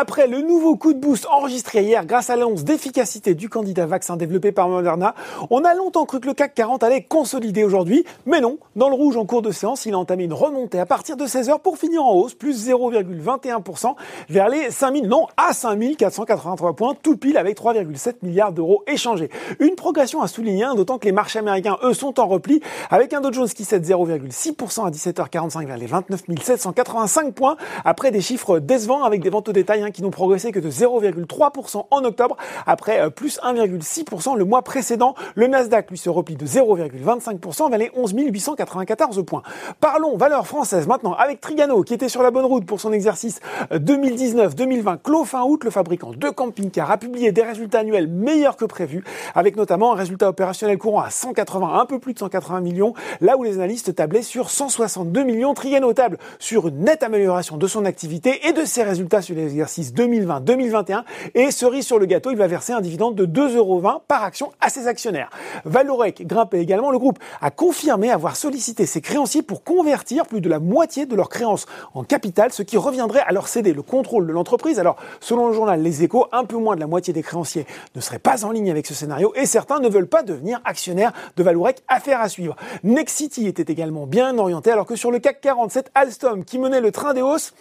Après le nouveau coup de boost enregistré hier grâce à l'annonce d'efficacité du candidat vaccin développé par Moderna, on a longtemps cru que le CAC 40 allait consolider aujourd'hui, mais non, dans le rouge en cours de séance, il a entamé une remontée à partir de 16h pour finir en hausse, plus 0,21% vers les 5000, non, à 5483 points, tout pile avec 3,7 milliards d'euros échangés. Une progression à souligner, hein, d'autant que les marchés américains, eux, sont en repli, avec un Dow Jones qui cède 0,6% à 17h45 vers les 29 785 points, après des chiffres décevants avec des ventes au détail qui n'ont progressé que de 0,3% en octobre, après euh, plus 1,6% le mois précédent. Le Nasdaq, lui, se replie de 0,25% vers les 11 894 points. Parlons valeurs françaises maintenant avec Trigano, qui était sur la bonne route pour son exercice 2019-2020. Euh, Clos fin août, le fabricant de camping-car a publié des résultats annuels meilleurs que prévus, avec notamment un résultat opérationnel courant à 180, un peu plus de 180 millions, là où les analystes tablaient sur 162 millions. Trigano table sur une nette amélioration de son activité et de ses résultats sur les exercices 2020-2021 et cerise sur le gâteau, il va verser un dividende de 2,20€ par action à ses actionnaires. Valorec grimpait également. Le groupe a confirmé avoir sollicité ses créanciers pour convertir plus de la moitié de leurs créances en capital, ce qui reviendrait à leur céder le contrôle de l'entreprise. Alors, selon le journal Les Échos, un peu moins de la moitié des créanciers ne seraient pas en ligne avec ce scénario et certains ne veulent pas devenir actionnaires de Valorec. Affaire à suivre. Nexity était également bien orienté alors que sur le CAC 47, Alstom, qui menait le train des hausses,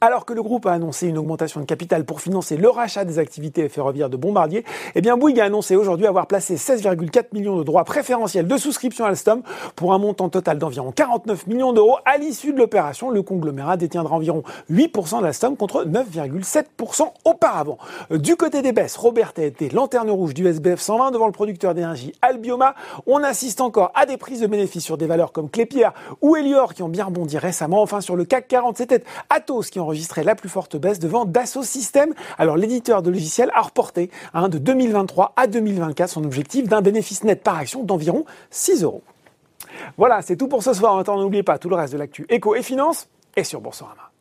alors que le groupe a annoncé une augmentation de capital pour financer le rachat des activités ferroviaires de Bombardier, eh bien Bouygues a annoncé aujourd'hui avoir placé 16,4 millions de droits préférentiels de souscription à Alstom pour un montant total d'environ 49 millions d'euros. À l'issue de l'opération, le conglomérat détiendra environ 8% d'Alstom contre 9,7% auparavant. Du côté des baisses, Robert a été lanterne rouge du SBF 120 devant le producteur d'énergie Albioma. On assiste encore à des prises de bénéfices sur des valeurs comme Clépierre ou Elior qui ont bien rebondi récemment. Enfin, sur le CAC 40, c'était Atos qui enregistre enregistré la plus forte baisse devant Dassault Systèmes. Alors l'éditeur de logiciels a reporté de 2023 à 2024 son objectif d'un bénéfice net par action d'environ 6 euros. Voilà, c'est tout pour ce soir. Maintenant, n'oubliez pas tout le reste de l'actu éco et finance et sur Boursorama.